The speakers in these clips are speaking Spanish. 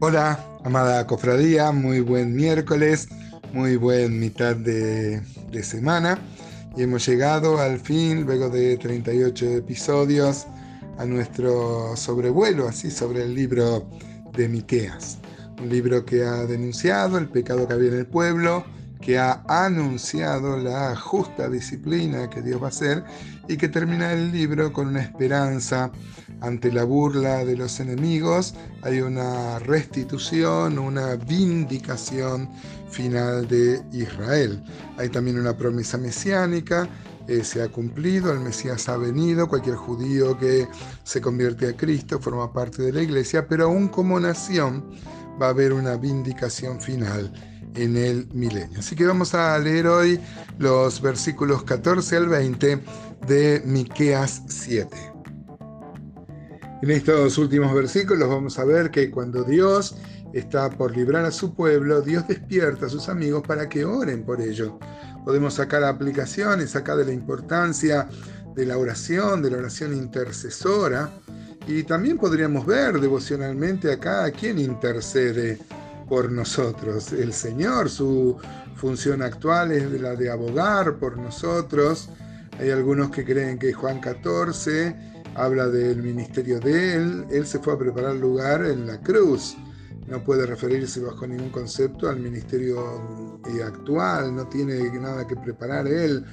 Hola, amada cofradía, muy buen miércoles, muy buen mitad de, semana. Y hemos llegado al fin, luego de 38 episodios, a nuestro sobrevuelo, así, sobre el libro de Miqueas. Un libro que ha denunciado el pecado que había en el pueblo, que ha anunciado la justa disciplina que Dios va a hacer y que termina el libro con una esperanza ante la burla de los enemigos. Hay una restitución, una vindicación final de Israel. Hay también una promesa mesiánica. Eh, se ha cumplido, el Mesías ha venido, cualquier judío que se convierte a Cristo forma parte de la iglesia, pero aún como nación va a haber una vindicación final en el milenio. Así que vamos a leer hoy los versículos 14 al 20 de Miqueas 7. En estos últimos versículos vamos a ver que cuando Dios está por librar a su pueblo, Dios despierta a sus amigos para que oren por ello. Podemos sacar aplicaciones acá de la importancia de la oración, de la oración intercesora, y también podríamos ver devocionalmente acá a quién intercede por nosotros. El Señor, su función actual es la de abogar por nosotros. Hay algunos que creen que Juan 14 habla del ministerio de Él. Él se fue a preparar lugar en la cruz. No puede referirse bajo ningún concepto al ministerio eh, actual. No tiene nada que preparar Él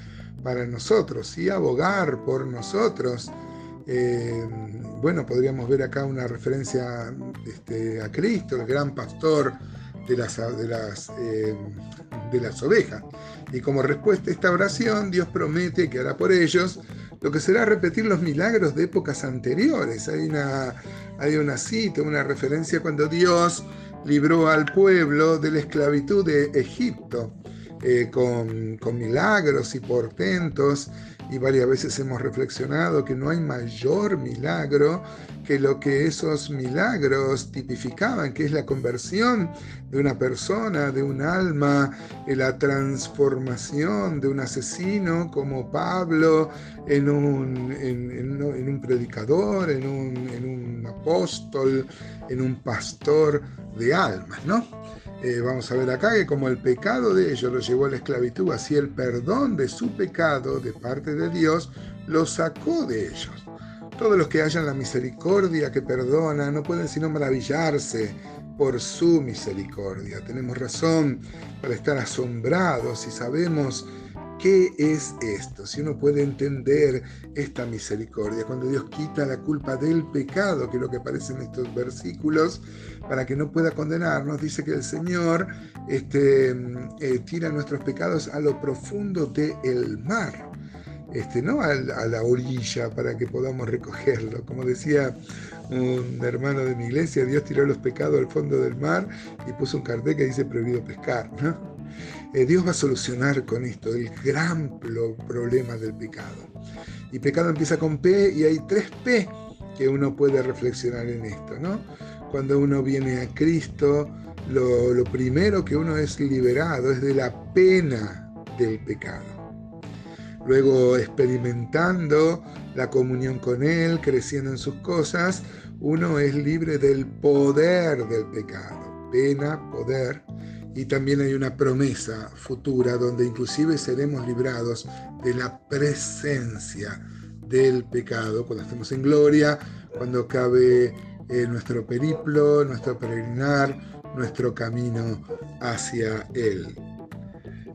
para nosotros. y abogar por nosotros. Eh, bueno, podríamos ver acá una referencia este, a Cristo, el gran pastor de las, de, las, eh, de las ovejas. Y como respuesta a esta oración, Dios promete que hará por ellos lo que será repetir los milagros de épocas anteriores. Hay una, hay una cita, una referencia cuando Dios libró al pueblo de la esclavitud de Egipto. Eh, con, con, milagros y portentos, y varias veces hemos reflexionado que no hay mayor milagro que lo que esos milagros tipificaban, que es la conversión de una persona, de un alma, la transformación de un asesino como Pablo en un, en, un predicador, en un, en un apóstol, en un pastor de almas, ¿no? Eh, vamos a ver acá que como el pecado de ellos lo llevó a la esclavitud, así el perdón de su pecado de parte de Dios lo sacó de ellos. Todos los que hayan la misericordia que perdona no pueden sino maravillarse por su misericordia. Tenemos razón para estar asombrados y sabemos ¿Qué es esto? Si uno puede entender esta misericordia, cuando Dios quita la culpa del pecado, que es lo que aparece en estos versículos, para que no pueda condenarnos, dice que el Señor este, eh, tira nuestros pecados a lo profundo del mar. Este, no a, a, la orilla para que podamos recogerlo. Como decía un hermano de mi iglesia, Dios tiró los pecados al fondo del mar y puso un cartel que dice prohibido pescar. ¿no? Eh, Dios va a solucionar con esto el gran problema del pecado. Y pecado empieza con P y hay tres P que uno puede reflexionar en esto, ¿no? Cuando uno viene a Cristo, lo, lo primero que uno es liberado es de la pena del pecado. Luego, experimentando la comunión con Él, creciendo en sus cosas, uno es libre del poder del pecado. Pena, poder y también hay una promesa futura donde inclusive seremos librados de la presencia del pecado cuando estemos en gloria, cuando acabe eh, nuestro periplo, nuestro peregrinar, nuestro camino hacia Él.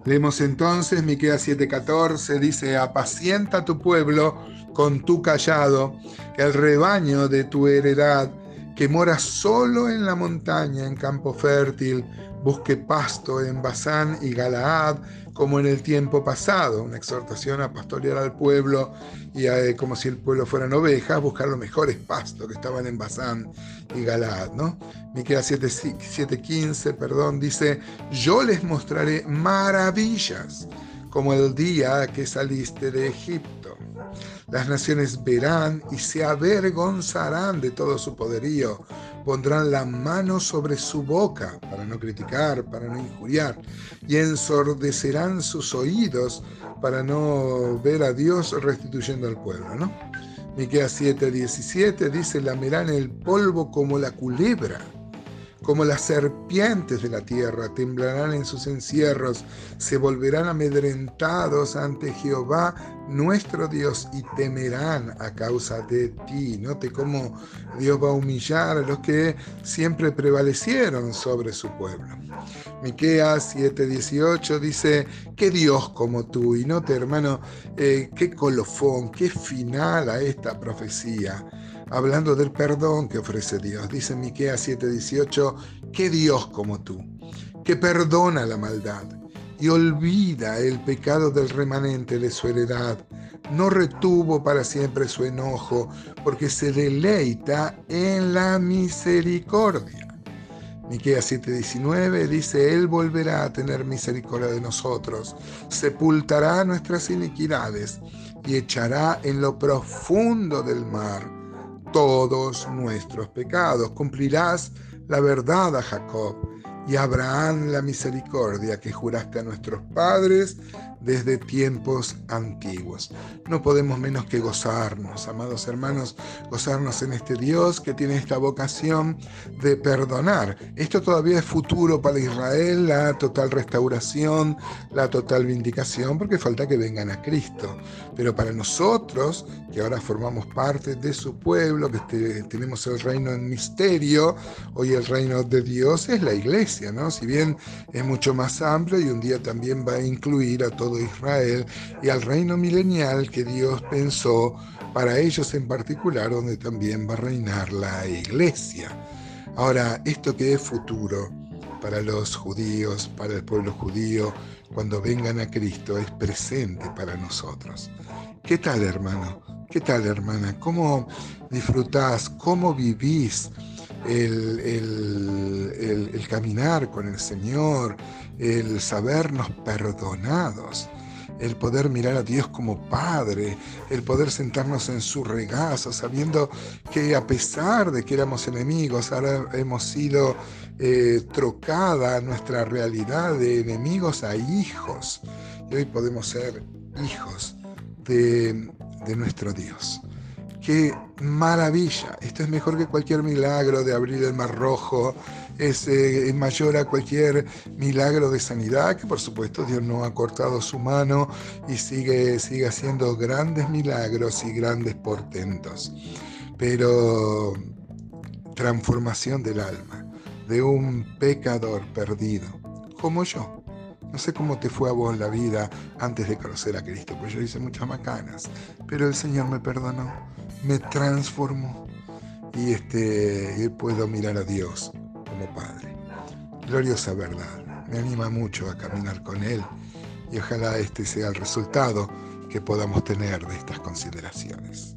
Leemos entonces Miqueas 7:14, dice, apacienta tu pueblo con tu callado, el rebaño de tu heredad, que mora solo en la montaña, en campo fértil, busque pasto en Basán y Galaad, como en el tiempo pasado, una exhortación a pastorear al pueblo y a, como si el pueblo fueran ovejas, buscar los mejores pastos que estaban en Basán y Galaad, ¿no? Miqueas 7:15, perdón, dice, "Yo les mostraré maravillas como el día que saliste de Egipto." Las naciones verán y se avergonzarán de todo su poderío. Pondrán la mano sobre su boca para no criticar, para no injuriar, y ensordecerán sus oídos para no ver a Dios restituyendo al pueblo, ¿no? Miqueas 7:17 dice, lamerán el polvo como la culebra como las serpientes de la tierra, temblarán en sus encierros, se volverán amedrentados ante Jehová nuestro Dios y temerán a causa de ti. Note cómo Dios va a humillar a los que siempre prevalecieron sobre su pueblo. Miqueas 7:18 dice, qué Dios como tú. Y note, hermano, eh, qué colofón, qué final a esta profecía hablando del perdón que ofrece Dios. Dice Miqueas 7:18, que Dios como tú, que perdona la maldad y olvida el pecado del remanente de su heredad. No retuvo para siempre su enojo, porque se deleita en la misericordia. Miqueas 7:19 dice, Él volverá a tener misericordia de nosotros, sepultará nuestras iniquidades y echará en lo profundo del mar todos nuestros pecados. Cumplirás la verdad a Jacob y a Abraham la misericordia que juraste a nuestros padres desde tiempos antiguos. No podemos menos que gozarnos, amados hermanos, gozarnos en este Dios que tiene esta vocación de perdonar. Esto todavía es futuro para Israel, la total restauración, la total vindicación, porque falta que vengan a Cristo. Pero para nosotros, que ahora formamos parte de su pueblo, que tenemos el reino en misterio, hoy el reino de Dios es la iglesia, ¿no? Si bien es mucho más amplio y un día también va a incluir a todos Israel y al reino milenial que Dios pensó para ellos en particular, donde también va a reinar la iglesia. Ahora, esto que es futuro para los judíos, para el pueblo judío, cuando vengan a Cristo, es presente para nosotros. ¿Qué tal, hermano? ¿Qué tal, hermana? ¿Cómo disfrutás? ¿Cómo vivís? El, el, el, caminar con el Señor, el sabernos perdonados, el poder mirar a Dios como Padre, el poder sentarnos en su regazo, sabiendo que a pesar de que éramos enemigos, ahora hemos sido eh, trocada nuestra realidad de enemigos a hijos. Y hoy podemos ser hijos de, de nuestro Dios. Qué maravilla. Esto es mejor que cualquier milagro de abrir el mar rojo. Es, eh, mayor a cualquier milagro de sanidad, que por supuesto Dios no ha cortado su mano y sigue, sigue haciendo grandes milagros y grandes portentos. Pero transformación del alma, de un pecador perdido, como yo no sé cómo te fue a vos la vida antes de conocer a Cristo, pues yo hice muchas macanas, pero el Señor me perdonó, me transformó y este, puedo mirar a Dios como Padre. Gloriosa verdad, me anima mucho a caminar con Él y ojalá este sea el resultado que podamos tener de estas consideraciones.